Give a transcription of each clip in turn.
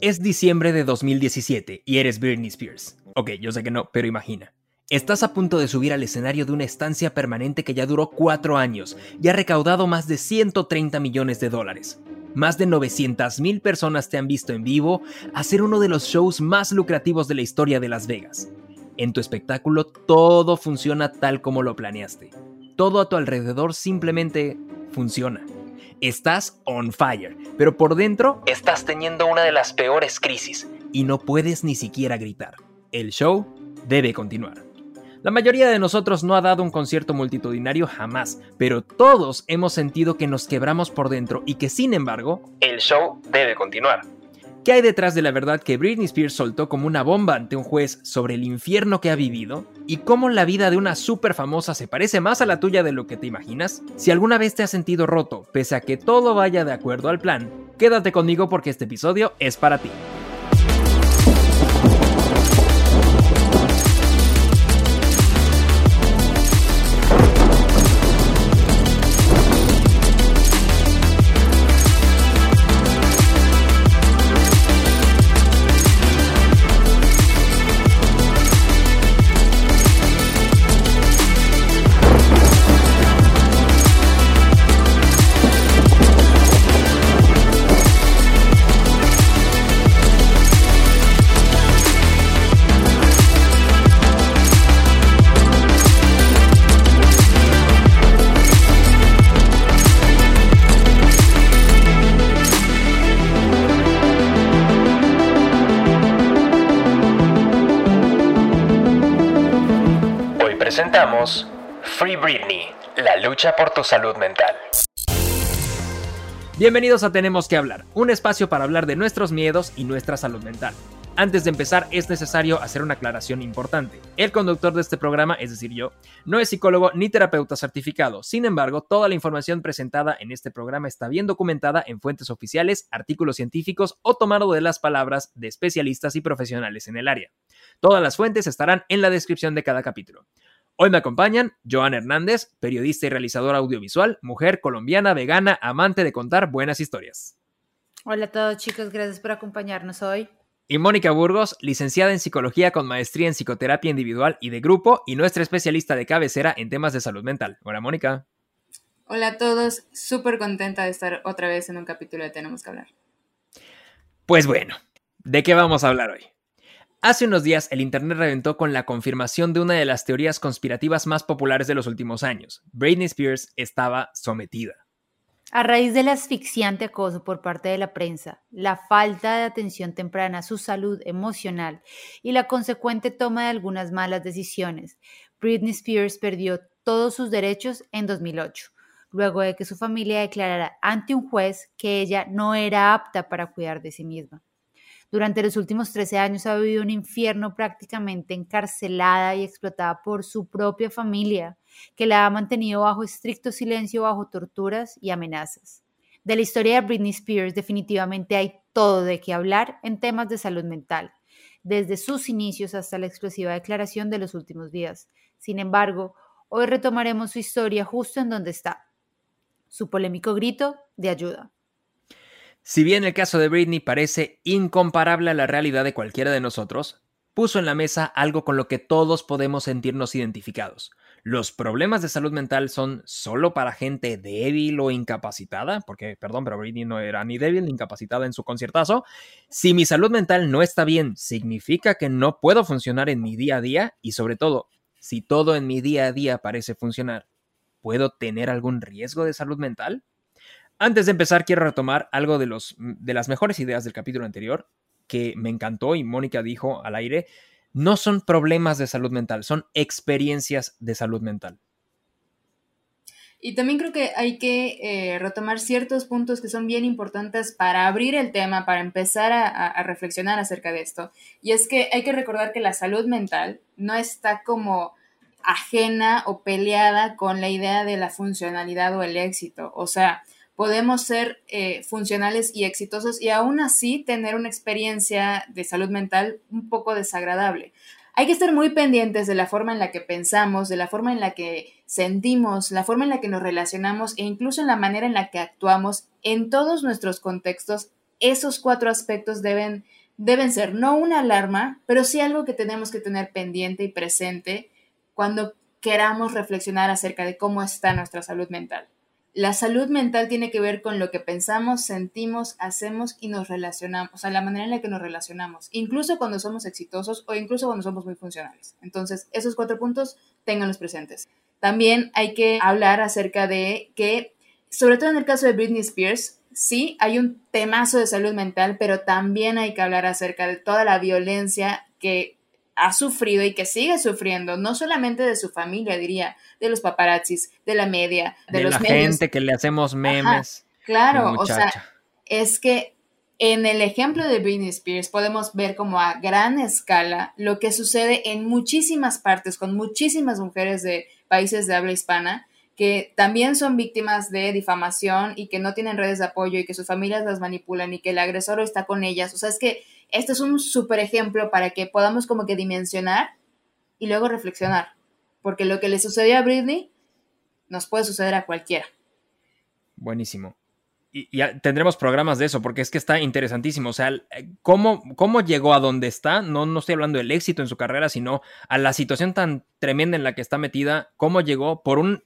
Es diciembre de 2017 y eres Britney Spears. Ok, yo sé que no, pero imagina. Estás a punto de subir al escenario de una estancia permanente que ya duró cuatro años y ha recaudado más de 130 millones de dólares. Más de 900.000 personas te han visto en vivo hacer uno de los shows más lucrativos de la historia de Las Vegas. En tu espectáculo todo funciona tal como lo planeaste. Todo a tu alrededor simplemente funciona. Estás on fire, pero por dentro estás teniendo una de las peores crisis y no puedes ni siquiera gritar. El show debe continuar. La mayoría de nosotros no ha dado un concierto multitudinario jamás, pero todos hemos sentido que nos quebramos por dentro y que sin embargo, el show debe continuar. ¿Qué hay detrás de la verdad que Britney Spears soltó como una bomba ante un juez sobre el infierno que ha vivido? ¿Y cómo la vida de una súper famosa se parece más a la tuya de lo que te imaginas? Si alguna vez te has sentido roto, pese a que todo vaya de acuerdo al plan, quédate conmigo porque este episodio es para ti. Por tu salud mental. Bienvenidos a Tenemos que hablar, un espacio para hablar de nuestros miedos y nuestra salud mental. Antes de empezar, es necesario hacer una aclaración importante. El conductor de este programa, es decir, yo, no es psicólogo ni terapeuta certificado. Sin embargo, toda la información presentada en este programa está bien documentada en fuentes oficiales, artículos científicos o tomado de las palabras de especialistas y profesionales en el área. Todas las fuentes estarán en la descripción de cada capítulo. Hoy me acompañan Joan Hernández, periodista y realizador audiovisual, mujer colombiana, vegana, amante de contar buenas historias. Hola a todos chicos, gracias por acompañarnos hoy. Y Mónica Burgos, licenciada en psicología con maestría en psicoterapia individual y de grupo y nuestra especialista de cabecera en temas de salud mental. Hola Mónica. Hola a todos, súper contenta de estar otra vez en un capítulo de Tenemos que hablar. Pues bueno, ¿de qué vamos a hablar hoy? Hace unos días el Internet reventó con la confirmación de una de las teorías conspirativas más populares de los últimos años. Britney Spears estaba sometida. A raíz del asfixiante acoso por parte de la prensa, la falta de atención temprana a su salud emocional y la consecuente toma de algunas malas decisiones, Britney Spears perdió todos sus derechos en 2008, luego de que su familia declarara ante un juez que ella no era apta para cuidar de sí misma. Durante los últimos 13 años ha vivido un infierno prácticamente encarcelada y explotada por su propia familia, que la ha mantenido bajo estricto silencio, bajo torturas y amenazas. De la historia de Britney Spears definitivamente hay todo de qué hablar en temas de salud mental, desde sus inicios hasta la explosiva declaración de los últimos días. Sin embargo, hoy retomaremos su historia justo en donde está, su polémico grito de ayuda. Si bien el caso de Britney parece incomparable a la realidad de cualquiera de nosotros, puso en la mesa algo con lo que todos podemos sentirnos identificados. Los problemas de salud mental son solo para gente débil o incapacitada, porque, perdón, pero Britney no era ni débil ni incapacitada en su conciertazo. Si mi salud mental no está bien, significa que no puedo funcionar en mi día a día y sobre todo, si todo en mi día a día parece funcionar, ¿puedo tener algún riesgo de salud mental? Antes de empezar, quiero retomar algo de, los, de las mejores ideas del capítulo anterior que me encantó y Mónica dijo al aire. No son problemas de salud mental, son experiencias de salud mental. Y también creo que hay que eh, retomar ciertos puntos que son bien importantes para abrir el tema, para empezar a, reflexionar acerca de esto. Y es que hay que recordar que la salud mental no está como ajena o peleada con la idea de la funcionalidad o el éxito. O sea, podemos ser eh, funcionales y exitosos y aún así tener una experiencia de salud mental un poco desagradable. Hay que estar muy pendientes de la forma en la que pensamos, de la forma en la que sentimos, la forma en la que nos relacionamos e incluso en la manera en la que actuamos en todos nuestros contextos esos cuatro aspectos deben, deben ser no una alarma, pero sí algo que tenemos que tener pendiente y presente cuando queramos reflexionar acerca de cómo está nuestra salud mental. La salud mental tiene que ver con lo que pensamos, sentimos, hacemos y nos relacionamos, o sea, la manera en la que nos relacionamos, incluso cuando somos exitosos o incluso cuando somos muy funcionales. Entonces, esos cuatro puntos, ténganlos presentes. También hay que hablar acerca de que, sobre todo en el caso de Britney Spears, sí, hay un temazo de salud mental, pero también hay que hablar acerca de toda la violencia que ha sufrido y que sigue sufriendo, no solamente de su familia, diría, de los paparazzis, de la media, de, los la gente que le hacemos memes. claro, o sea, es que en el ejemplo de Britney Spears podemos ver como a gran escala lo que sucede en muchísimas partes con muchísimas mujeres de países de habla hispana que también son víctimas de difamación y que no tienen redes de apoyo y que sus familias las manipulan y que el agresor está con ellas. O sea, es que este es un súper ejemplo para que podamos como que dimensionar y luego reflexionar. Porque lo que le sucedió a Britney nos puede suceder a cualquiera. Buenísimo y ya tendremos programas de eso, porque es que está interesantísimo. O sea, cómo, cómo llegó a donde está, no, no estoy hablando del éxito en su carrera, sino a la situación tan tremenda en la que está metida, cómo llegó por un,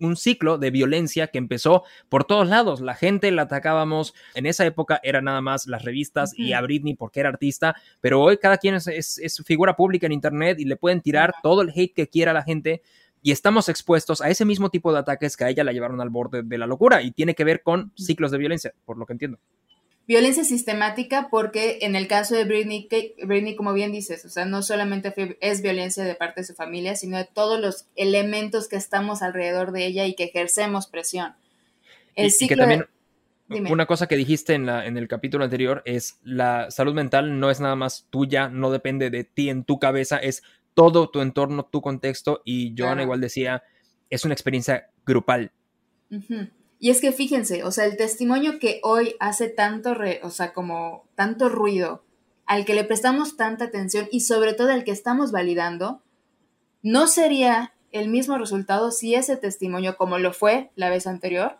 un ciclo de violencia que empezó por todos lados. La gente la atacábamos, en esa época era nada más las revistas y a Britney porque era artista, pero hoy cada quien es, es figura pública en Internet y le pueden tirar todo el hate que quiera la gente y estamos expuestos a ese mismo tipo de ataques que a ella la llevaron al borde de la locura y tiene que ver con ciclos de violencia, por lo que entiendo. Violencia sistemática porque en el caso de Britney, Britney, como bien dices, o sea, no solamente es violencia de parte de su familia, sino de todos los elementos que estamos alrededor de ella y que ejercemos presión. El y, que también, Una cosa que dijiste en, la, en el capítulo anterior es la salud mental no es nada más tuya, no depende de ti en tu cabeza, es todo tu entorno, tu contexto, y Joana igual decía, es una experiencia grupal. Y es que fíjense, o sea, el testimonio que hoy hace tanto, o sea, como tanto ruido, al que le prestamos tanta atención y sobre todo al que estamos validando, no sería el mismo resultado si ese testimonio, como lo fue la vez anterior,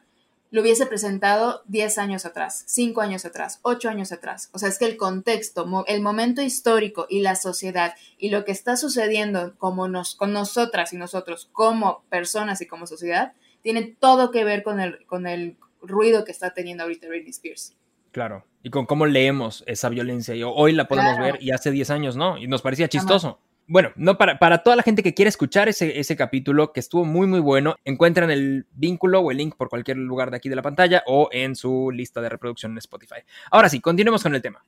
lo hubiese presentado 10 años atrás, 5 años atrás, 8 años atrás. O sea, es que el contexto, el momento histórico y la sociedad y lo que está sucediendo como nos, con nosotras y nosotros como personas y como sociedad, tiene todo que ver con el, con el ruido que está teniendo ahorita Britney Spears. Claro, y con cómo leemos esa violencia. Y hoy la podemos ver y hace 10 años no, y nos parecía chistoso bueno, no para, para toda la gente que quiere escuchar ese, ese capítulo, que estuvo muy, muy bueno, encuentran el vínculo o el link por cualquier lugar de aquí de la pantalla o en su lista de reproducción en Spotify. Ahora sí, continuemos con el tema.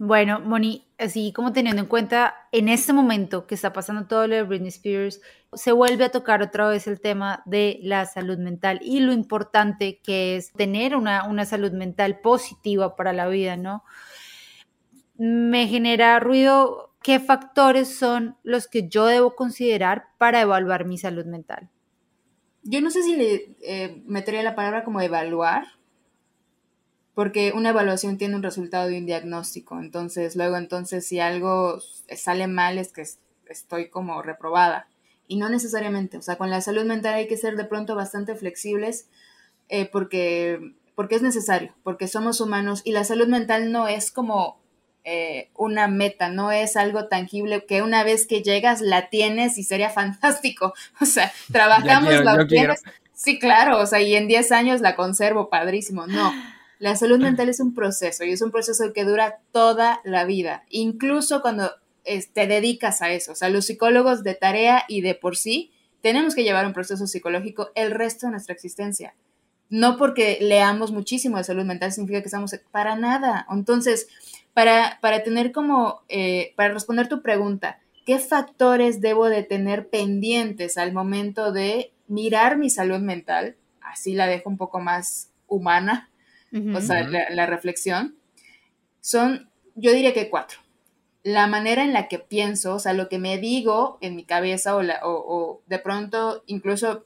Bueno, Moni, así como teniendo en cuenta en este momento que está pasando todo lo de Britney Spears, se vuelve a tocar otra vez el tema de la salud mental y lo importante que es tener una, una salud mental positiva para la vida, ¿no? Me genera ruido ¿qué factores son los que yo debo considerar para evaluar mi salud mental? Yo no sé si le eh, metería la palabra como evaluar, porque una evaluación tiene un resultado de un diagnóstico, entonces luego entonces si algo sale mal es que estoy como reprobada. Y no necesariamente, o sea, con la salud mental hay que ser de pronto bastante flexibles eh, porque, porque es necesario, porque somos humanos y la salud mental no es como eh, una meta, no es algo tangible que una vez que llegas la tienes y sería fantástico. O sea, trabajamos, la. Sí, claro, o sea, y en 10 años la conservo, padrísimo. No, la salud mental es un proceso y es un proceso que dura toda la vida, incluso cuando te dedicas a eso. O sea, los psicólogos de tarea y de por sí tenemos que llevar un proceso psicológico el resto de nuestra existencia. No porque leamos muchísimo de salud mental significa que estamos para nada. Entonces, para, tener como, eh, para responder tu pregunta, ¿qué factores debo de tener pendientes al momento de mirar mi salud mental? Así la dejo un poco más humana, o sea, la, reflexión. Son, yo diría que cuatro. La manera en la que pienso, o sea, lo que me digo en mi cabeza o, la, o de pronto incluso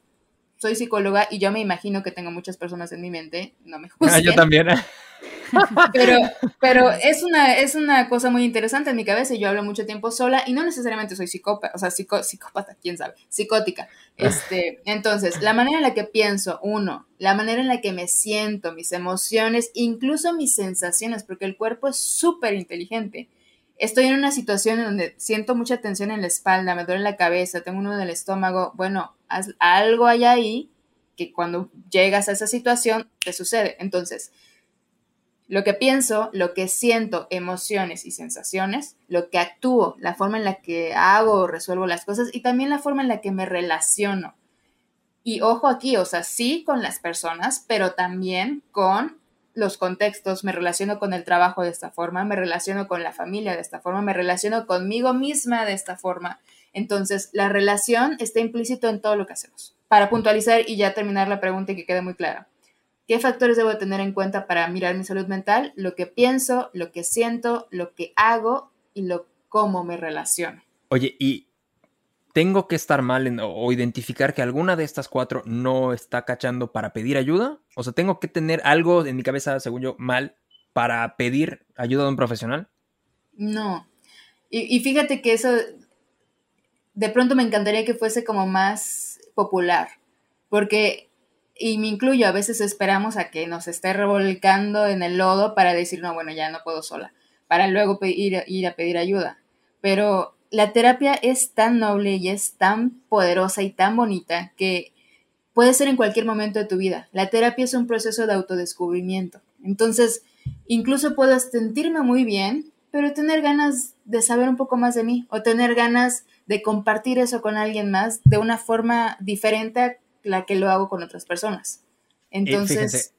soy psicóloga y yo me imagino que tengo muchas personas en mi mente, no me juzguen. Ah, yo también. Pero, pero es, una, es una cosa muy interesante en mi cabeza. Yo hablo mucho tiempo sola y no necesariamente soy psicópata, o sea, psicópata, quién sabe, psicótica. Este, entonces, la manera en la que pienso, uno, la manera en la que me siento, mis emociones, incluso mis sensaciones, porque el cuerpo es súper inteligente. Estoy en una situación en donde siento mucha tensión en la espalda, me duele la cabeza, tengo uno en el estómago. Bueno, algo hay ahí que cuando llegas a esa situación te sucede. Entonces, lo que pienso, lo que siento, emociones y sensaciones, lo que actúo, la forma en la que hago o resuelvo las cosas y también la forma en la que me relaciono. Y ojo aquí, o sea, sí con las personas, pero también con los contextos, me relaciono con el trabajo de esta forma, me relaciono con la familia de esta forma, me relaciono conmigo misma de esta forma. Entonces, la relación está implícito en todo lo que hacemos. Para puntualizar y ya terminar la pregunta y que quede muy clara. ¿Qué factores debo tener en cuenta para mirar mi salud mental? Lo que pienso, lo que siento, lo que hago y lo cómo me relaciono. Oye, y tengo que estar mal en, o identificar que alguna de estas cuatro no está cachando para pedir ayuda. O sea, tengo que tener algo en mi cabeza, según yo, mal para pedir ayuda de un profesional. No. Y, y fíjate que eso de pronto me encantaría que fuese como más popular, porque y me incluyo, a veces esperamos a que nos esté revolcando en el lodo para decir, no, bueno, ya no puedo sola, para luego ir, ir a pedir ayuda. Pero la terapia es tan noble y es tan poderosa y tan bonita que puede ser en cualquier momento de tu vida. La terapia es un proceso de autodescubrimiento. Entonces, incluso puedo sentirme muy bien, pero tener ganas de saber un poco más de mí o tener ganas de compartir eso con alguien más de una forma diferente la que lo hago con otras personas. Entonces...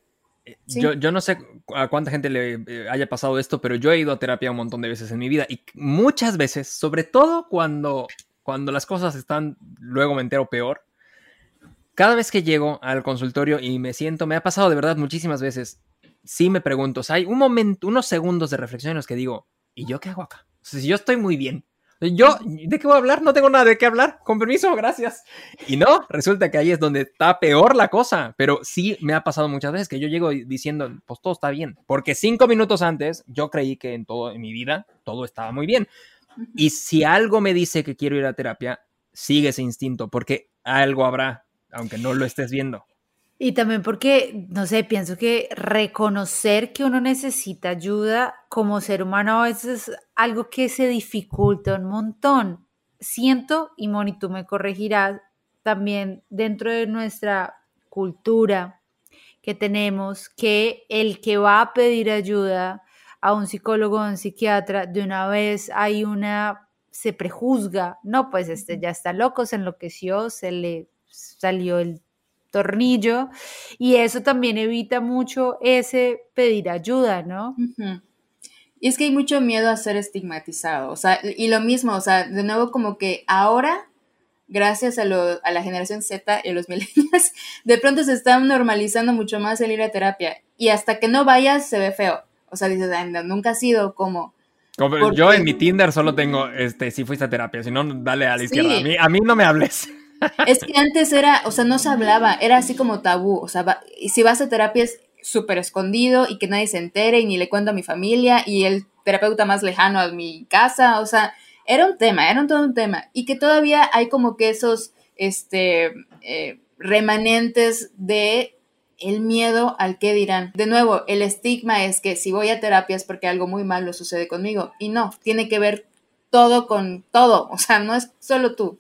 Eh, yo, yo, no sé a cuánta gente le eh, haya pasado esto, pero yo he ido a terapia un montón de veces en mi vida y muchas veces, sobre todo cuando, cuando las cosas están, luego me entero peor, cada vez que llego al consultorio y me siento, me ha pasado de verdad muchísimas veces, sí me pregunto, o sea, hay un momento, unos segundos de reflexión en los que digo, ¿y yo qué hago acá? O sea, si yo estoy muy bien, yo, ¿de qué voy a hablar? No tengo nada de qué hablar. Con permiso, gracias. Y no, resulta que ahí es donde está peor la cosa. Pero sí me ha pasado muchas veces que yo llego diciendo, pues todo está bien. Porque cinco minutos antes yo creí que en todo en mi vida todo estaba muy bien. Y si algo me dice que quiero ir a terapia, sigue ese instinto, porque algo habrá, aunque no lo estés viendo. Y también porque, no sé, pienso que reconocer que uno necesita ayuda como ser humano a veces es algo que se dificulta un montón. Siento, y Moni, tú me corregirás, también dentro de nuestra cultura que tenemos, que el que va a pedir ayuda a un psicólogo o un psiquiatra, de una vez hay una, se prejuzga, no, pues este ya está loco, se enloqueció, se le salió el tornillo y eso también evita mucho ese pedir ayuda, ¿no? Y es que hay mucho miedo a ser estigmatizado, o sea, y lo mismo, o sea, de nuevo como que ahora, gracias a, lo, a la generación Z y a los millennials, de pronto se está normalizando mucho más el ir a terapia y hasta que no vayas se ve feo, o sea, dices, nunca ha sido como... Yo en mi Tinder solo tengo, este, si fuiste a terapia, si no, dale a la izquierda. A mí, a mí no me hables. Es que antes era, o sea, no se hablaba, era así como tabú, o sea, y si vas a terapia es súper escondido y que nadie se entere y ni le cuento a mi familia y el terapeuta más lejano a mi casa, o sea, era un tema, era un, todo un tema. Y que todavía hay como que esos, este, eh, remanentes de el miedo al que dirán. De nuevo, el estigma es que si voy a terapia es porque algo muy malo sucede conmigo. Y no, tiene que ver todo con todo, o sea, no es solo tú,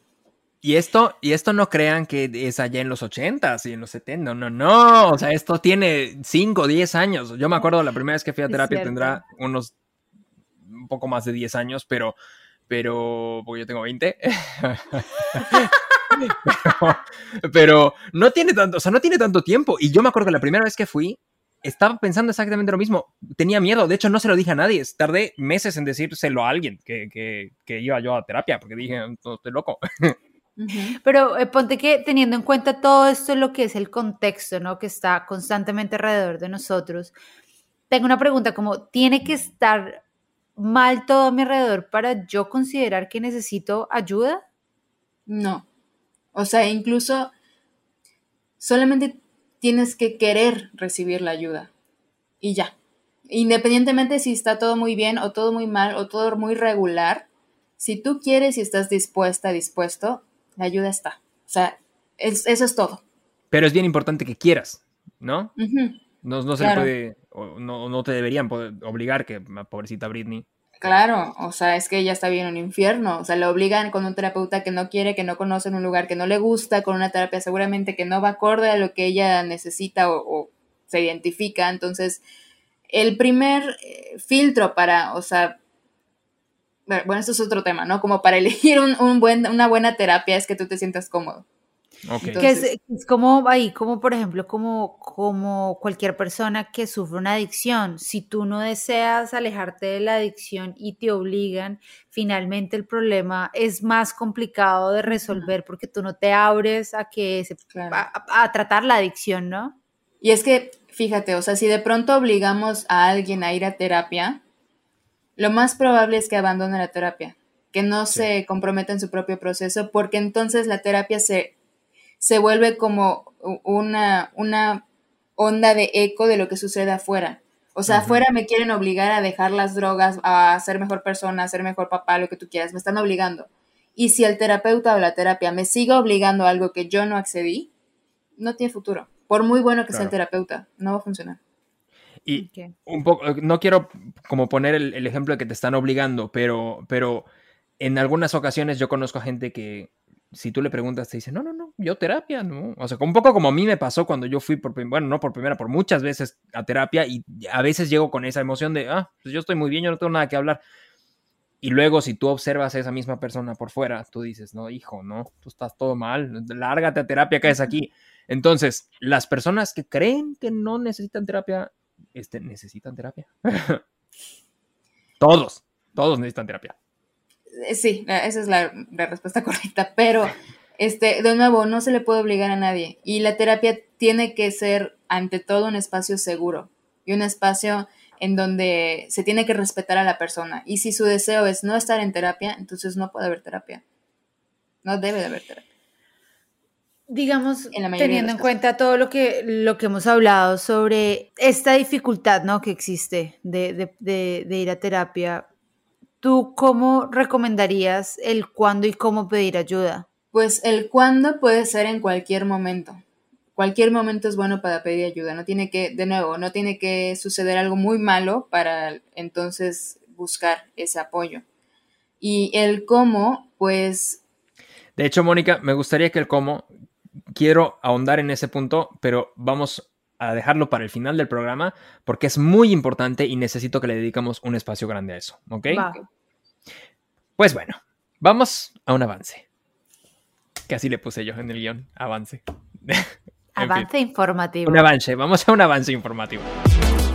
y esto, y esto no crean que es allá en los 80 y en los 70, no, no, no, o sea, esto tiene 5 o 10 años. Yo me acuerdo la primera vez que fui a terapia tendrá unos un poco más de 10 años, pero, pero, porque yo tengo 20. pero, pero, no tiene tanto, o sea, no tiene tanto tiempo. Y yo me acuerdo que la primera vez que fui, estaba pensando exactamente lo mismo. Tenía miedo, de hecho no se lo dije a nadie. Tardé meses en decírselo a alguien que, que, que iba yo a terapia, porque dije, estoy loco. Pero eh, ponte que teniendo en cuenta todo esto, lo que es el contexto, ¿no? Que está constantemente alrededor de nosotros, tengo una pregunta como, ¿tiene que estar mal todo a mi alrededor para yo considerar que necesito ayuda? No. O sea, incluso solamente tienes que querer recibir la ayuda y ya. Independientemente si está todo muy bien o todo muy mal o todo muy regular, si tú quieres y estás dispuesta, dispuesto, la ayuda está. O sea, eso es todo. Pero es bien importante que quieras, ¿no? No, se puede, no, no, te deberían obligar que, pobrecita Britney. Claro, o sea, es que ella está bien en un infierno, o sea, le obligan con un terapeuta que no quiere, que no conoce en un lugar que no le gusta, con una terapia seguramente que no va acorde a lo que ella necesita o, se identifica, entonces, el primer eh, filtro para, o sea, bueno, esto es otro tema, ¿no? Como para elegir un, buen, una buena terapia es que tú te sientas cómodo. Que es, como ahí, como por ejemplo, como, como cualquier persona que sufre una adicción. Si tú no deseas alejarte de la adicción y te obligan, finalmente el problema es más complicado de resolver porque tú no te abres a que se, a, tratar la adicción, ¿no? Y es que, fíjate, o sea, si de pronto obligamos a alguien a ir a terapia, lo más probable es que abandone la terapia, que no se comprometa en su propio proceso, porque entonces la terapia se se vuelve como una, una onda de eco de lo que sucede afuera. O sea, afuera me quieren obligar a dejar las drogas, a ser mejor persona, a ser mejor papá, lo que tú quieras, me están obligando. Y si el terapeuta o la terapia me sigue obligando a algo que yo no accedí, no tiene futuro. Por muy bueno que sea el terapeuta, no va a funcionar. Y un poco, no quiero como poner el, el, ejemplo de que te están obligando, pero, pero en algunas ocasiones yo conozco a gente que si tú le preguntas, te dice, no, no, no, yo terapia, ¿no? O sea, un poco como a mí me pasó cuando yo fui, por, bueno, no por primera, por muchas veces a terapia y a veces llego con esa emoción de, ah, pues yo estoy muy bien, yo no tengo nada que hablar. Y luego si tú observas a esa misma persona por fuera, tú dices, no, hijo, no, tú estás todo mal, lárgate a terapia, caes aquí. Entonces, las personas que creen que no necesitan terapia, este, necesitan terapia. todos, todos necesitan terapia. Eh, sí, esa es la, respuesta correcta, pero este, de nuevo, no se le puede obligar a nadie y la terapia tiene que ser ante todo un espacio seguro y un espacio en donde se tiene que respetar a la persona. Y si su deseo es no estar en terapia, entonces no puede haber terapia. No debe de haber terapia. Digamos, teniendo en cuenta todo lo que, lo que hemos hablado sobre esta dificultad ¿no? que existe de, de ir a terapia, ¿Tú cómo recomendarías el cuándo y cómo pedir ayuda? Pues el cuándo puede ser en cualquier momento. Cualquier momento es bueno para pedir ayuda. No tiene que, de nuevo, no tiene que suceder algo muy malo para entonces buscar ese apoyo. Y el cómo, pues... De hecho, Mónica, me gustaría que el cómo, quiero ahondar en ese punto, pero vamos a dejarlo para el final del programa porque es muy importante y necesito que le dedicamos un espacio grande a eso, ¿ok? Pues bueno, vamos a un avance. Que así le puse yo en el guion, avance. avance informativo. Un avance, vamos a un avance informativo.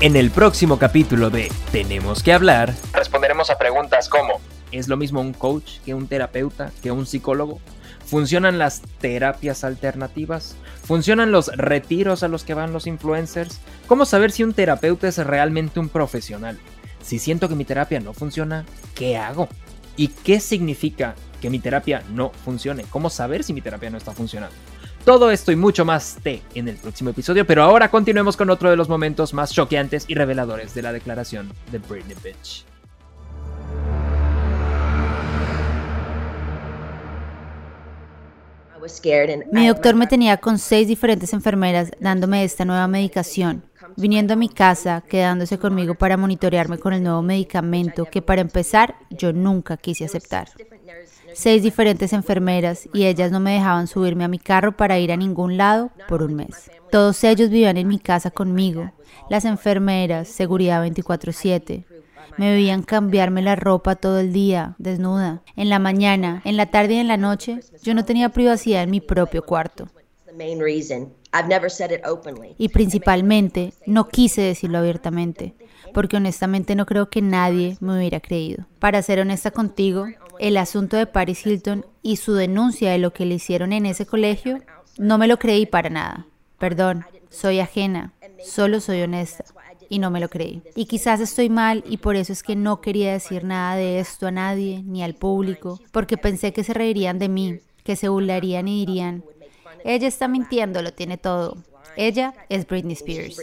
En el próximo capítulo de Tenemos que hablar, responderemos a preguntas como ¿Es lo mismo un coach que un terapeuta, que un psicólogo? ¿Funcionan las terapias alternativas? ¿Funcionan los retiros a los que van los influencers? ¿Cómo saber si un terapeuta es realmente un profesional? Si siento que mi terapia no funciona, ¿qué hago? ¿Y qué significa que mi terapia no funcione? ¿Cómo saber si mi terapia no está funcionando? Todo esto y mucho más te en el próximo episodio, pero ahora continuemos con otro de los momentos más choqueantes y reveladores de la declaración de Britney Bitch. Mi doctor me tenía con seis diferentes enfermeras dándome esta nueva medicación, viniendo a mi casa, quedándose conmigo para monitorearme con el nuevo medicamento que para empezar yo nunca quise aceptar. Seis diferentes enfermeras y ellas no me dejaban subirme a mi carro para ir a ningún lado por un mes. Todos ellos vivían en mi casa conmigo. Las enfermeras, seguridad 24/7, me veían cambiarme la ropa todo el día, desnuda. En la mañana, en la tarde y en la noche, yo no tenía privacidad en mi propio cuarto. Y principalmente, no quise decirlo abiertamente, porque honestamente no creo que nadie me hubiera creído. Para ser honesta contigo, el asunto de Paris Hilton y su denuncia de lo que le hicieron en ese colegio, no me lo creí para nada. Perdón, soy ajena, solo soy honesta y no me lo creí. Y quizás estoy mal y por eso es que no quería decir nada de esto a nadie ni al público, porque pensé que se reirían de mí, que se burlarían y dirían, ella está mintiendo, lo tiene todo. Ella es Britney Spears.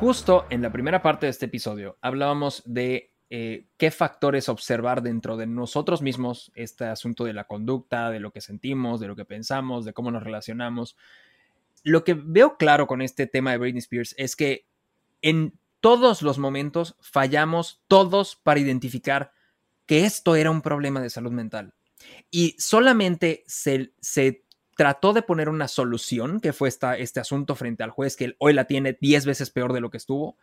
Justo en la primera parte de este episodio hablábamos de eh, qué factores observar dentro de nosotros mismos, este asunto de la conducta, de lo que sentimos, de lo que pensamos, de cómo nos relacionamos. Lo que veo claro con este tema de Britney Spears es que en todos los momentos fallamos todos para identificar que esto era un problema de salud mental. Y solamente se, se trató de poner una solución, que fue esta, este asunto frente al juez, que hoy la tiene 10 veces peor de lo que estuvo,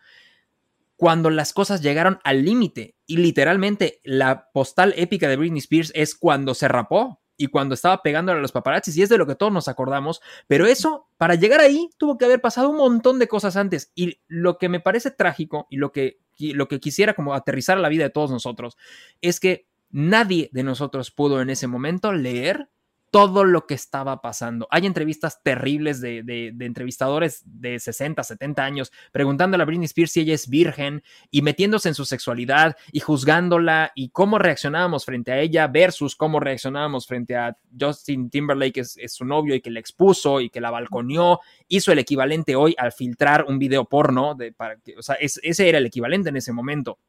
cuando las cosas llegaron al límite. Y literalmente la postal épica de Britney Spears es cuando se rapó y cuando estaba pegándole a los paparazzis, y es de lo que todos nos acordamos, pero eso, para llegar ahí, tuvo que haber pasado un montón de cosas antes. Y lo que me parece trágico y lo que, lo que quisiera como aterrizar a la vida de todos nosotros es que nadie de nosotros pudo en ese momento leer todo lo que estaba pasando. Hay entrevistas terribles de, entrevistadores de 60, 70 años preguntándole a Britney Spears si ella es virgen y metiéndose en su sexualidad y juzgándola y cómo reaccionábamos frente a ella versus cómo reaccionábamos frente a Justin Timberlake, que es, su novio y que la expuso y que la balconeó. Hizo el equivalente hoy al filtrar un video porno. De, para o sea, ese era el equivalente en ese momento.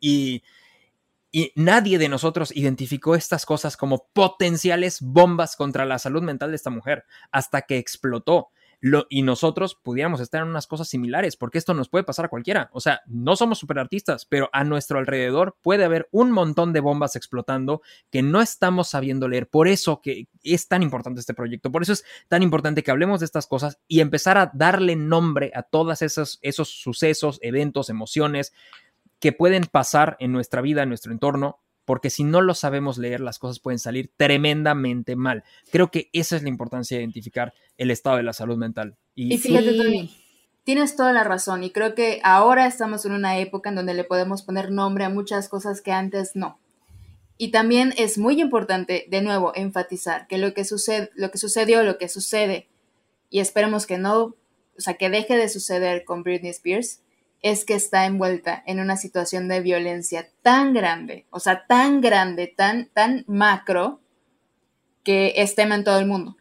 Y y nadie de nosotros identificó estas cosas como potenciales bombas contra la salud mental de esta mujer hasta que explotó. Lo, y nosotros pudiéramos estar en unas cosas similares, porque esto nos puede pasar a cualquiera. O sea, no somos superartistas, pero a nuestro alrededor puede haber un montón de bombas explotando que no estamos sabiendo leer. Por eso que es tan importante este proyecto, por eso es tan importante que hablemos de estas cosas y empezar a darle nombre a todos esos, esos sucesos, eventos, emociones, que pueden pasar en nuestra vida, en nuestro entorno, porque si no lo sabemos leer, las cosas pueden salir tremendamente mal. Creo que esa es la importancia de identificar el estado de la salud mental. Y, fíjate, Tony, tienes toda la razón y creo que ahora estamos en una época en donde le podemos poner nombre a muchas cosas que antes no. Y también es muy importante, de nuevo, enfatizar que lo que, sucede, lo que sucedió, lo que sucede, y esperemos que no, o sea, que deje de suceder con Britney Spears, es que está envuelta en una situación de violencia tan grande, o sea, tan grande, tan, tan macro, que es tema en todo el mundo.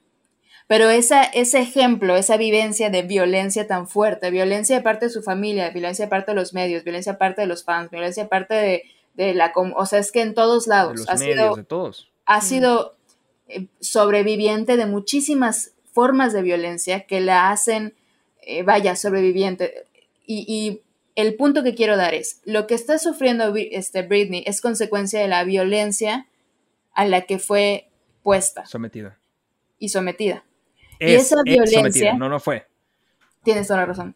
Pero esa, ese ejemplo, esa vivencia de violencia tan fuerte, violencia de parte de su familia, violencia de parte de los medios, violencia de parte de los fans, violencia de parte de, la... O sea, es que en todos lados. ha sido, todos. Ha sido eh, sobreviviente de muchísimas formas de violencia que la hacen, eh, vaya, sobreviviente. y, el punto que quiero dar es, lo que está sufriendo este Britney es consecuencia de la violencia a la que fue puesta. Sometida. Y sometida. y esa violencia... no, no fue. Tienes toda la razón.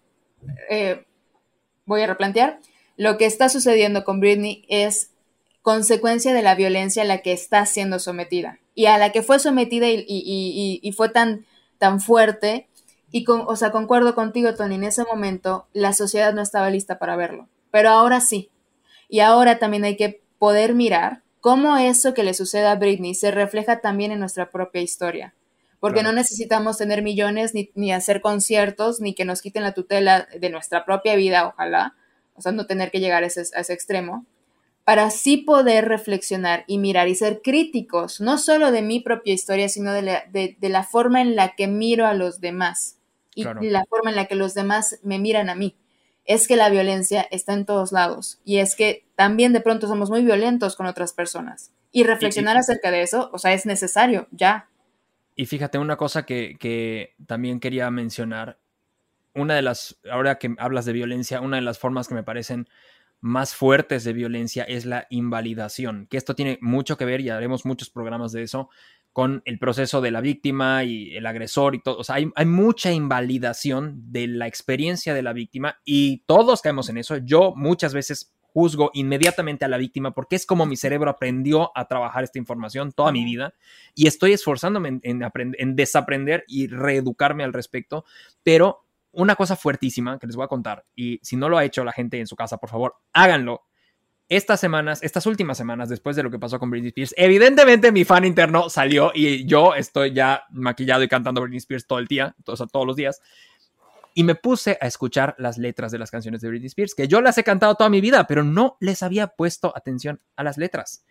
Eh, voy a replantear. Lo que está sucediendo con Britney es consecuencia de la violencia a la que está siendo sometida. Y a la que fue sometida y, fue tan, tan fuerte y con, o sea, concuerdo contigo, Tony, en ese momento la sociedad no estaba lista para verlo, pero ahora sí. Y ahora también hay que poder mirar cómo eso que le sucede a Britney se refleja también en nuestra propia historia. Porque no necesitamos tener millones, ni, hacer conciertos, ni que nos quiten la tutela de nuestra propia vida, ojalá. O sea, no tener que llegar a ese, extremo. Para así poder reflexionar y mirar y ser críticos, no solo de mi propia historia, sino de la, de la forma en la que miro a los demás y la forma en la que los demás me miran a mí. Es que la violencia está en todos lados y es que también de pronto somos muy violentos con otras personas. Y reflexionar acerca de eso, o sea, es necesario, ya. Y fíjate, una cosa que, que también quería mencionar, una de las, ahora que hablas de violencia, una de las formas que me parecen más fuertes de violencia es la invalidación, que esto tiene mucho que ver y haremos muchos programas de eso, con el proceso de la víctima y el agresor y todo. O sea, hay, mucha invalidación de la experiencia de la víctima y todos caemos en eso. Yo muchas veces juzgo inmediatamente a la víctima porque es como mi cerebro aprendió a trabajar esta información toda mi vida y estoy esforzándome en, en desaprender y reeducarme al respecto, pero una cosa fuertísima que les voy a contar y si no lo ha hecho la gente en su casa, por favor, háganlo estas semanas, estas últimas semanas, después de lo que pasó con Britney Spears, evidentemente mi fan interno salió y yo estoy ya maquillado y cantando Britney Spears todo el día, todos los días. Y me puse a escuchar las letras de las canciones de Britney Spears, que yo las he cantado toda mi vida, pero no les había puesto atención a las letras.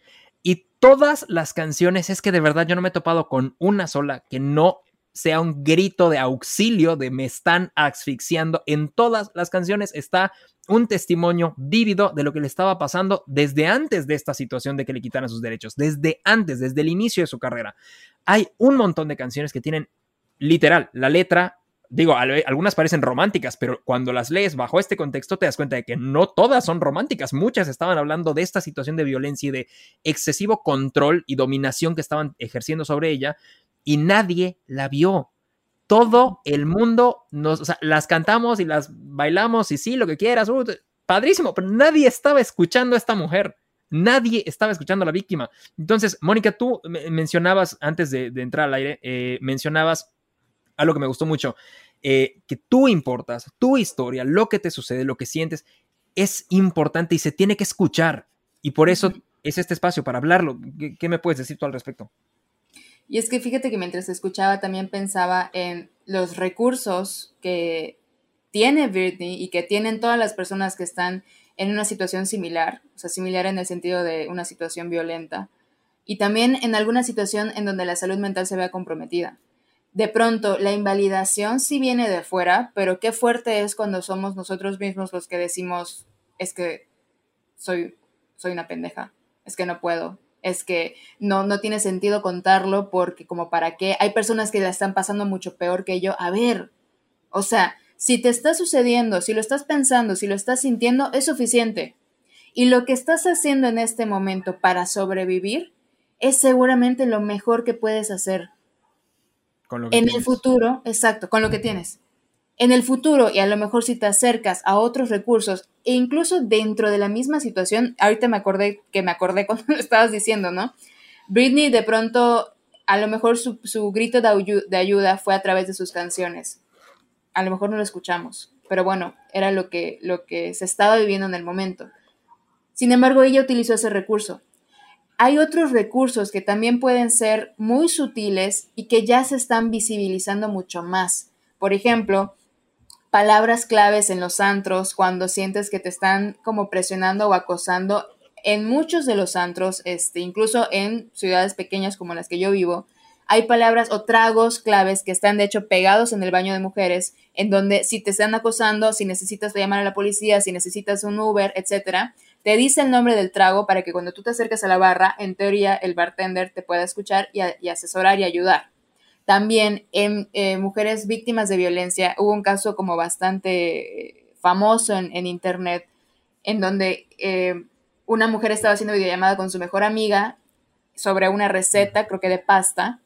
Y todas las canciones, es que de verdad yo no me he topado con una sola que no sea un grito de auxilio de me están asfixiando. En todas las canciones está un testimonio vívido de lo que le estaba pasando desde antes de esta situación de que le quitaran sus derechos, desde antes, desde el inicio de su carrera. Hay un montón de canciones que tienen literal la letra digo, algunas parecen románticas, pero cuando las lees bajo este contexto te das cuenta de que no todas son románticas. Muchas estaban hablando de esta situación de violencia y de excesivo control y dominación que estaban ejerciendo sobre ella y nadie la vio. Todo el mundo nos, o sea, las cantamos y las bailamos y sí, lo que quieras, uh, padrísimo, pero nadie estaba escuchando a esta mujer. Nadie estaba escuchando a la víctima. Entonces, Mónica, tú mencionabas, antes de, entrar al aire, eh, mencionabas algo que me gustó mucho, eh, que tú importas, tu historia, lo que te sucede, lo que sientes, es importante y se tiene que escuchar. Y por eso es este espacio para hablarlo. ¿Qué, me puedes decir tú al respecto? Y es que fíjate que mientras escuchaba también pensaba en los recursos que tiene Britney y que tienen todas las personas que están en una situación similar, o sea, similar en el sentido de una situación violenta, y también en alguna situación en donde la salud mental se vea comprometida. De pronto la invalidación sí viene de fuera, pero qué fuerte es cuando somos nosotros mismos los que decimos, es que soy, soy una pendeja, es que no puedo, es que no, no tiene sentido contarlo porque como para qué, hay personas que la están pasando mucho peor que yo. A ver, o sea, si te está sucediendo, si lo estás pensando, si lo estás sintiendo, es suficiente. Y lo que estás haciendo en este momento para sobrevivir es seguramente lo mejor que puedes hacer en el futuro, exacto, con lo que tienes. En el futuro, y a lo mejor si te acercas a otros recursos, e incluso dentro de la misma situación, ahorita me acordé que me acordé cuando lo estabas diciendo, ¿no? Britney de pronto, a lo mejor su, grito de, de ayuda fue a través de sus canciones. A lo mejor no lo escuchamos, pero bueno, era lo que, lo que se estaba viviendo en el momento. Sin embargo, ella utilizó ese recurso hay otros recursos que también pueden ser muy sutiles y que ya se están visibilizando mucho más. Por ejemplo, palabras claves en los antros cuando sientes que te están como presionando o acosando. En muchos de los antros, este, incluso en ciudades pequeñas como las que yo vivo, hay palabras o tragos claves que están de hecho pegados en el baño de mujeres, en donde si te están acosando, si necesitas llamar a la policía, si necesitas un Uber, etcétera, te dice el nombre del trago para que cuando tú te acerques a la barra, en teoría el bartender te pueda escuchar y, asesorar y ayudar. También en eh, mujeres víctimas de violencia hubo un caso como bastante eh, famoso en, internet en donde eh, una mujer estaba haciendo videollamada con su mejor amiga sobre una receta, creo que de pasta,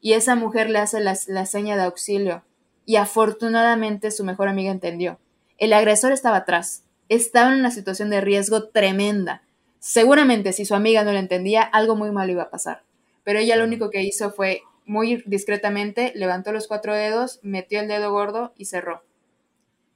y esa mujer le hace la, la seña de auxilio y afortunadamente su mejor amiga entendió. El agresor estaba atrás, estaba en una situación de riesgo tremenda. Seguramente si su amiga no lo entendía, algo muy malo iba a pasar. Pero ella lo único que hizo fue muy discretamente levantó los cuatro dedos, metió el dedo gordo y cerró.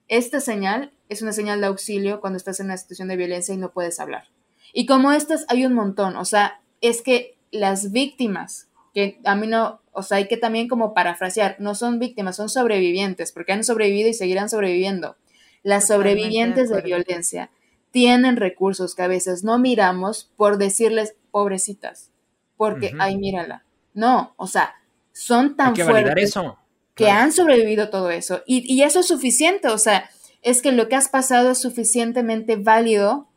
Esta señal es una señal de auxilio cuando estás en una situación de violencia y no puedes hablar. Y como estas hay un montón, o sea, es que las víctimas, que a mí no, o sea, hay que también como parafrasear, no son víctimas, son sobrevivientes, porque han sobrevivido y seguirán sobreviviendo. Las sobrevivientes de, violencia tienen recursos que a veces no miramos por decirles pobrecitas, porque, ay, mírala. No, o sea, son tan que fuertes eso. que han sobrevivido todo eso. Y, y eso es suficiente, o sea, es que lo que has pasado es suficientemente válido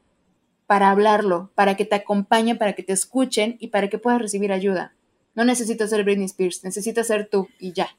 para hablarlo, para que te acompañen, para que te escuchen y para que puedas recibir ayuda. No necesitas ser Britney Spears, necesitas ser tú y ya.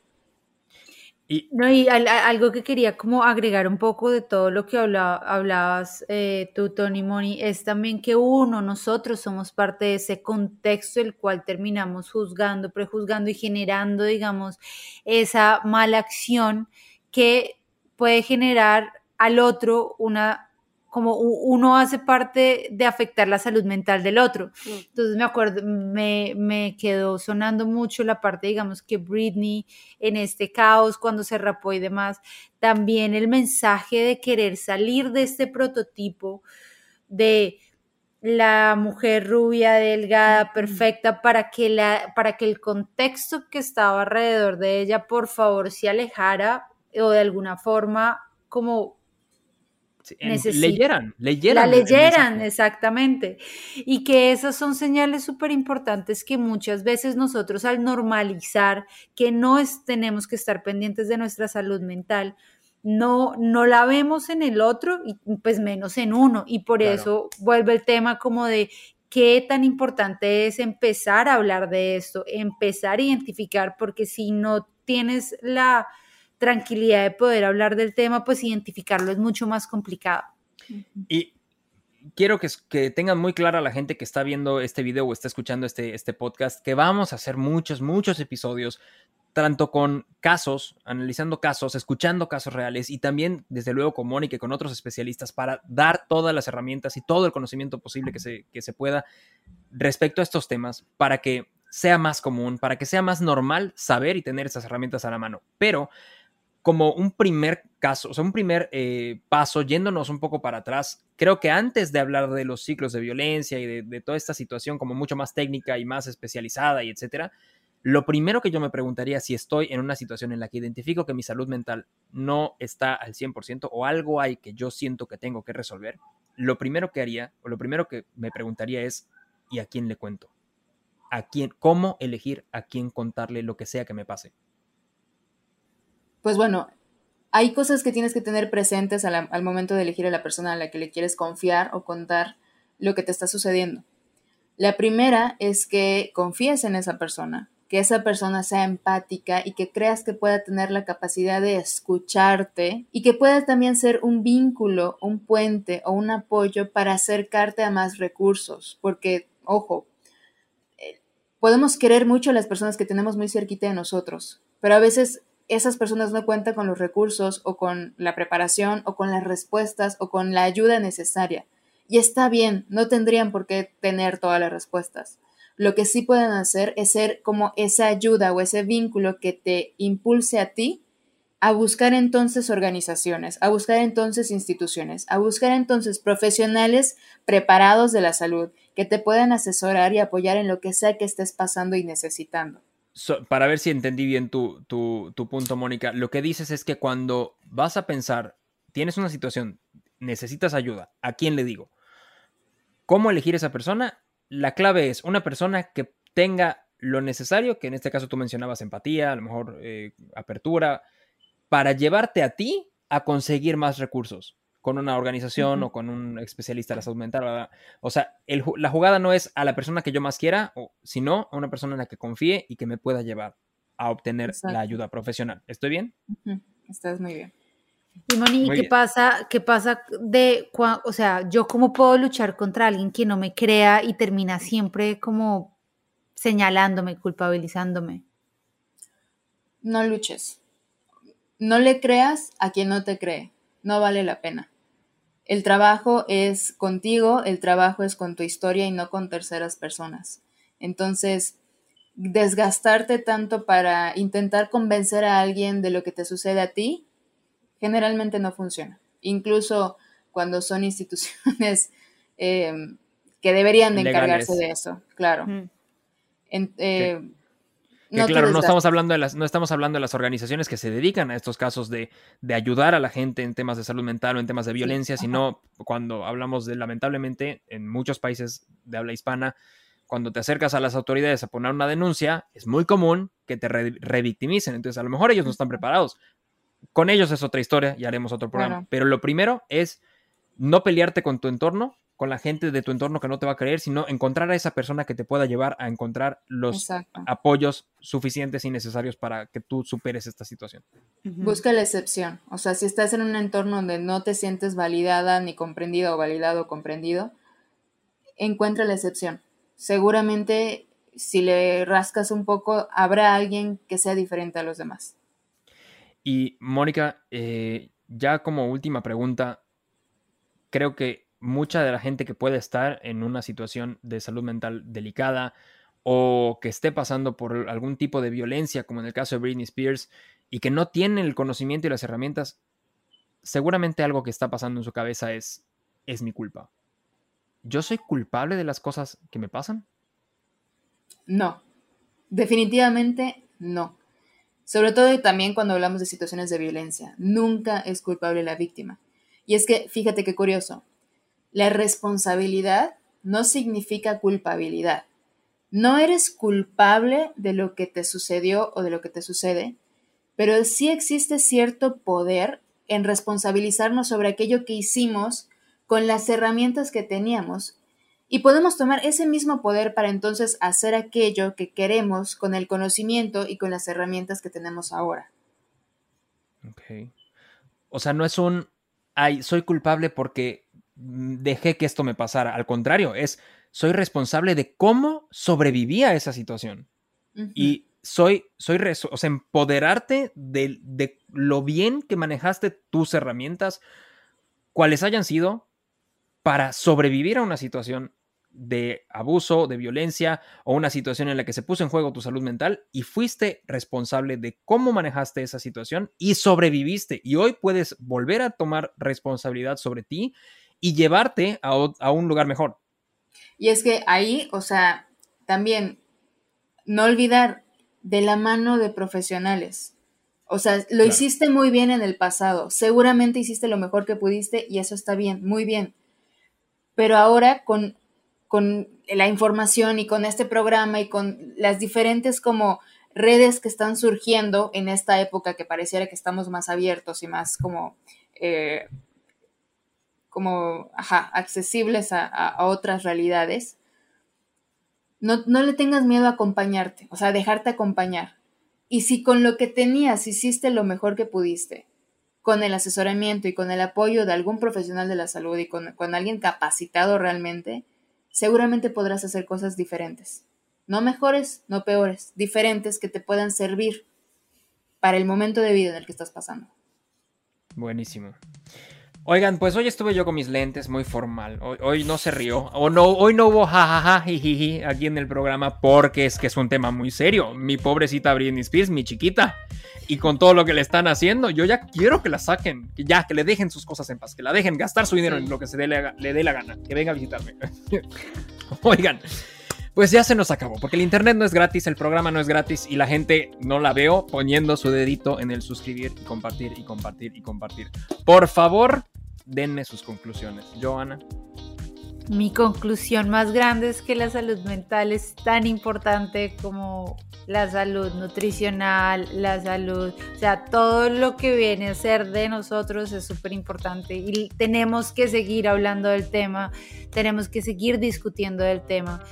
Y, no, y algo que quería como agregar un poco de todo lo que hablabas eh, tú, Tony Moni, es también que uno, nosotros somos parte de ese contexto el cual terminamos juzgando, prejuzgando y generando, digamos, esa mala acción que puede generar al otro una como uno hace parte de afectar la salud mental del otro. Entonces me acuerdo, me, me, quedó sonando mucho la parte, digamos, que Britney en este caos, cuando se rapó y demás, también el mensaje de querer salir de este prototipo de la mujer rubia, delgada, perfecta, para que, la, para que el contexto que estaba alrededor de ella, por favor, se alejara o de alguna forma como leyeran, leyeran. La leyeran, exactamente. Y que esas son señales súper importantes que muchas veces nosotros al normalizar que no es, tenemos que estar pendientes de nuestra salud mental, no, no la vemos en el otro y pues menos en uno. Y por eso vuelve el tema como de qué tan importante es empezar a hablar de esto, empezar a identificar, porque si no tienes la tranquilidad de poder hablar del tema, pues identificarlo es mucho más complicado. Y quiero que, que, tengan muy clara la gente que está viendo este video o está escuchando este, este podcast que vamos a hacer muchos, muchos episodios, tanto con casos, analizando casos, escuchando casos reales y también, desde luego, con Mónica y con otros especialistas para dar todas las herramientas y todo el conocimiento posible que se, que se pueda respecto a estos temas para que sea más común, para que sea más normal saber y tener esas herramientas a la mano. Pero como un primer caso, o sea, un primer eh, paso, yéndonos un poco para atrás, creo que antes de hablar de los ciclos de violencia y de, toda esta situación como mucho más técnica y más especializada y etcétera, lo primero que yo me preguntaría si estoy en una situación en la que identifico que mi salud mental no está al 100% o algo hay que yo siento que tengo que resolver, lo primero que haría o lo primero que me preguntaría es ¿y a quién le cuento? ¿A quién? ¿Cómo elegir a quién contarle lo que sea que me pase? Pues bueno, hay cosas que tienes que tener presentes al, momento de elegir a la persona a la que le quieres confiar o contar lo que te está sucediendo. La primera es que confíes en esa persona, que esa persona sea empática y que creas que pueda tener la capacidad de escucharte y que pueda también ser un vínculo, un puente o un apoyo para acercarte a más recursos, porque, ojo, eh, podemos querer mucho a las personas que tenemos muy cerquita de nosotros, pero a veces esas personas no cuentan con los recursos o con la preparación o con las respuestas o con la ayuda necesaria. Y está bien, no tendrían por qué tener todas las respuestas. Lo que sí pueden hacer es ser como esa ayuda o ese vínculo que te impulse a ti a buscar entonces organizaciones, a buscar entonces instituciones, a buscar entonces profesionales preparados de la salud que te puedan asesorar y apoyar en lo que sea que estés pasando y necesitando para ver si entendí bien tu, tu, punto, Mónica, lo que dices es que cuando vas a pensar, tienes una situación, necesitas ayuda, ¿a quién le digo? ¿Cómo elegir esa persona? La clave es una persona que tenga lo necesario, que en este caso tú mencionabas empatía, a lo mejor eh, apertura, para llevarte a ti a conseguir más recursos con una organización o con un especialista de la salud mental. O sea, la jugada no es a la persona que yo más quiera, sino a una persona en la que confíe y que me pueda llevar a obtener la ayuda profesional. ¿Estoy bien? Estás muy bien. Y Moni, ¿qué pasa, ¿qué pasa de, o sea, yo cómo puedo luchar contra alguien que no me crea y termina siempre como señalándome, culpabilizándome? No luches. No le creas a quien no te cree. No vale la pena. El trabajo es contigo, el trabajo es con tu historia y no con terceras personas. Entonces, desgastarte tanto para intentar convencer a alguien de lo que te sucede a ti, generalmente no funciona. Incluso cuando son instituciones em, que deberían de encargarse de eso, claro. Eh, claro, no estamos, hablando de las, no estamos hablando de las organizaciones que se dedican a estos casos de, ayudar a la gente en temas de salud mental o en temas de violencia, sino cuando hablamos de, lamentablemente, en muchos países de habla hispana, cuando te acercas a las autoridades a poner una denuncia, es muy común que te revictimicen. Entonces, a lo mejor ellos no están preparados. Con ellos es otra historia y haremos otro programa. Pero lo primero es no pelearte con tu entorno, con la gente de tu entorno que no te va a creer, sino encontrar a esa persona que te pueda llevar a encontrar los apoyos suficientes y necesarios para que tú superes esta situación. Busca la excepción. O sea, si estás en un entorno donde no te sientes validada, ni comprendida o validado o comprendido, encuentra la excepción. Seguramente si le rascas un poco, habrá alguien que sea diferente a los demás. Y Mónica, eh, ya como última pregunta, creo que mucha de la gente que puede estar en una situación de salud mental delicada o que esté pasando por algún tipo de violencia, como en el caso de Britney Spears, y que no tiene el conocimiento y las herramientas, seguramente algo que está pasando en su cabeza es, es mi culpa. ¿Yo soy culpable de las cosas que me pasan? No, definitivamente no. Sobre todo también cuando hablamos de situaciones de violencia, nunca es culpable la víctima. Y es que, fíjate qué curioso, la responsabilidad no significa culpabilidad. No eres culpable de lo que te sucedió o de lo que te sucede, pero sí existe cierto poder en responsabilizarnos sobre aquello que hicimos con las herramientas que teníamos y podemos tomar ese mismo poder para entonces hacer aquello que queremos con el conocimiento y con las herramientas que tenemos ahora. Ok. O sea, no es un, ay, soy culpable porque dejé que esto me pasara. Al contrario, es, soy responsable de cómo sobreviví a esa situación. Y soy, soy, o sea, empoderarte de, de lo bien que manejaste tus herramientas, cuales hayan sido, para sobrevivir a una situación de abuso, de violencia o una situación en la que se puso en juego tu salud mental y fuiste responsable de cómo manejaste esa situación y sobreviviste. Y hoy puedes volver a tomar responsabilidad sobre ti y llevarte a, un lugar mejor. Y es que ahí, o sea, también no olvidar de la mano de profesionales. O sea, lo hiciste muy bien en el pasado, seguramente hiciste lo mejor que pudiste y eso está bien, muy bien pero ahora con, con la información y con este programa y con las diferentes como redes que están surgiendo en esta época que pareciera que estamos más abiertos y más como, eh, como accesibles a, otras realidades, no, no, le tengas miedo a acompañarte, o sea, dejarte acompañar. Y si con lo que tenías hiciste lo mejor que pudiste, con el asesoramiento y con el apoyo de algún profesional de la salud y con, alguien capacitado realmente, seguramente podrás hacer cosas diferentes. No mejores, no peores, diferentes que te puedan servir para el momento de vida en el que estás pasando. Buenísimo. Oigan, pues hoy estuve yo con mis lentes muy formal. Hoy, no se rió. O no, hoy no hubo jajaja, jijiji aquí en el programa porque es que es un tema muy serio. Mi pobrecita Britney Spears, mi chiquita. Y con todo lo que le están haciendo, yo ya quiero que la saquen. Que ya, que le dejen sus cosas en paz. Que la dejen gastar su dinero en lo que se le, le dé la gana. Que venga a visitarme. Oigan, pues ya se nos acabó, porque el internet no es gratis, el programa no es gratis y la gente no la veo poniendo su dedito en el suscribir y compartir y compartir y compartir. Por favor, denme sus conclusiones. Joana. Mi conclusión más grande es que la salud mental es tan importante como la salud nutricional, la salud, o sea, todo lo que viene a ser de nosotros es súper importante y tenemos que seguir hablando del tema, tenemos que seguir discutiendo del tema.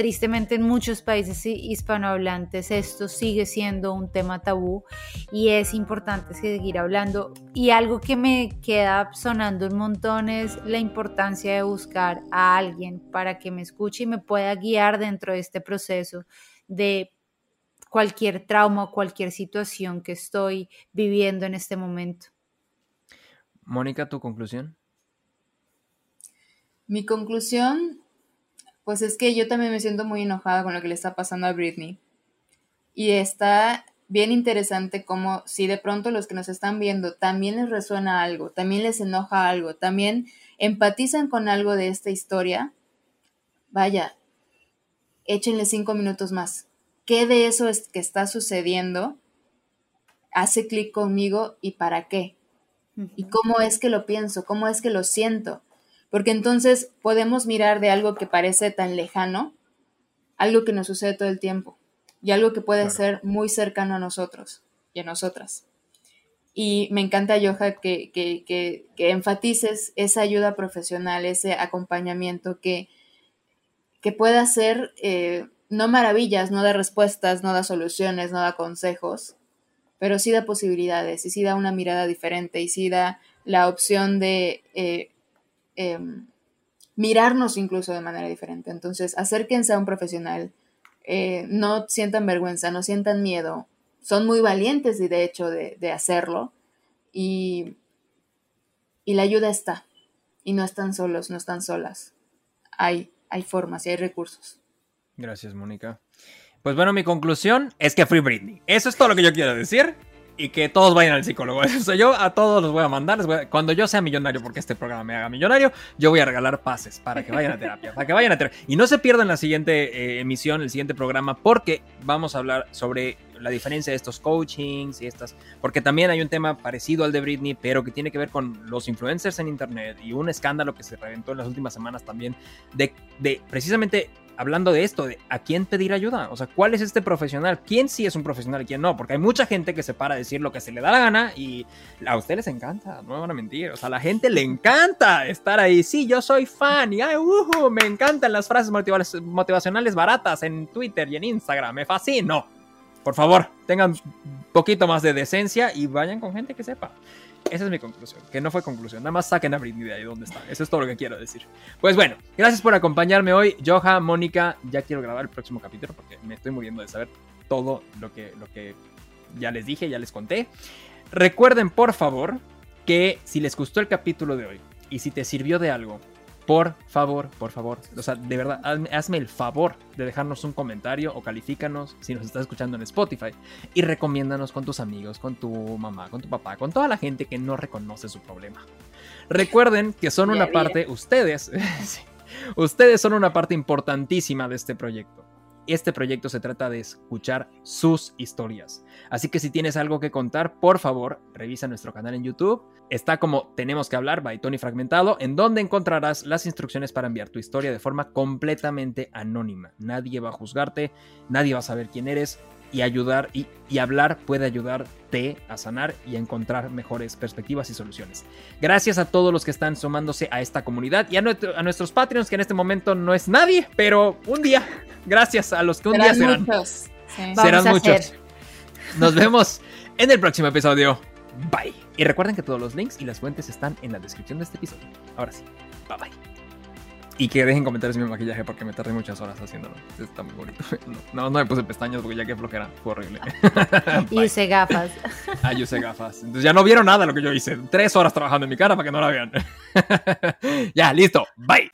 Tristemente en muchos países hispanohablantes esto sigue siendo un tema tabú y es importante seguir hablando. Y algo que me queda sonando un montón es la importancia de buscar a alguien para que me escuche y me pueda guiar dentro de este proceso de cualquier trauma o cualquier situación que estoy viviendo en este momento. Mónica, ¿tu conclusión? Mi conclusión pues es que yo también me siento muy enojada con lo que le está pasando a Britney. Y está bien interesante como si de pronto los que nos están viendo también les resuena algo, también les enoja algo, también empatizan con algo de esta historia, vaya, échenle cinco minutos más. ¿Qué de eso es que está sucediendo hace clic conmigo y para qué? ¿Y cómo es que lo pienso? ¿Cómo es que lo siento? Porque entonces podemos mirar de algo que parece tan lejano, algo que nos sucede todo el tiempo y algo que puede ser muy cercano a nosotros y a nosotras. Y me encanta, Yoja, que, que, que, enfatices esa ayuda profesional, ese acompañamiento que, que pueda ser eh, no maravillas, no da respuestas, no da soluciones, no da consejos, pero sí da posibilidades y sí da una mirada diferente y sí da la opción de eh, Em, mirarnos incluso de manera diferente. Entonces, acérquense a un profesional, eh, no sientan vergüenza, no sientan miedo, son muy valientes y de hecho de, hacerlo y, y, la ayuda está y no están solos, no están solas. Hay, hay formas y hay recursos. Gracias, Mónica. Pues bueno, mi conclusión es que Free Britney. Eso es todo lo que yo quiero decir. Y que todos vayan al psicólogo. O sea, yo a todos los voy a mandar. cuando yo sea millonario, porque este programa me haga millonario, yo voy a regalar pases para que vayan a terapia. Para que vayan a terapia. Y no se pierdan la siguiente eh, emisión, el siguiente programa, porque vamos a hablar sobre la diferencia de estos coachings y estas, porque también hay un tema parecido al de Britney, pero que tiene que ver con los influencers en Internet y un escándalo que se reventó en las últimas semanas también, de, de precisamente hablando de esto, a quién pedir ayuda, o sea, cuál es este profesional, quién sí es un profesional y quién no, porque hay mucha gente que se para a decir lo que se le da la gana y a ustedes les encanta, no me van a mentir, o sea, a la gente le encanta estar ahí, sí, yo soy fan y ay, me encantan las frases motivacionales baratas en Twitter y en Instagram, me fascino. Por favor, tengan un poquito más de decencia y vayan con gente que sepa. Esa es mi conclusión, que no fue conclusión. Nada más saquen a Britney de ahí donde está. Eso es todo lo que quiero decir. Pues bueno, gracias por acompañarme hoy. Joja, Mónica, ya quiero grabar el próximo capítulo porque me estoy muriendo de saber todo lo que, lo que ya les dije, ya les conté. Recuerden, por favor, que si les gustó el capítulo de hoy y si te sirvió de algo, por favor, por favor, o sea, de verdad, hazme, el favor de dejarnos un comentario o califícanos si nos estás escuchando en Spotify y recomiéndanos con tus amigos, con tu mamá, con tu papá, con toda la gente que no reconoce su problema. Recuerden que son una parte, ustedes, ustedes son una parte importantísima de este proyecto este proyecto se trata de escuchar sus historias. Así que si tienes algo que contar, por favor, revisa nuestro canal en YouTube. Está como Tenemos que hablar by Tony Fragmentado, en donde encontrarás las instrucciones para enviar tu historia de forma completamente anónima. Nadie va a juzgarte, nadie va a saber quién eres, y ayudar y, hablar puede ayudarte a sanar y a encontrar mejores perspectivas y soluciones. Gracias a todos los que están sumándose a esta comunidad y a, nuestros Patreons, que en este momento no es nadie, pero un día, gracias a los que un día serán. Muchos. Serán muchos. Nos vemos en el próximo episodio. Bye. Y recuerden que todos los links y las fuentes están en la descripción de este episodio. Ahora sí, bye bye. Y que dejen comentarios mi maquillaje porque me tardé muchas horas haciéndolo. Está muy bonito. No, no me puse pestañas porque ya que flojera. Fue horrible. y usé gafas. Ah, yo usé gafas. Entonces ya no vieron nada de lo que yo hice. Tres horas trabajando en mi cara para que no la vean. ya, listo. Bye.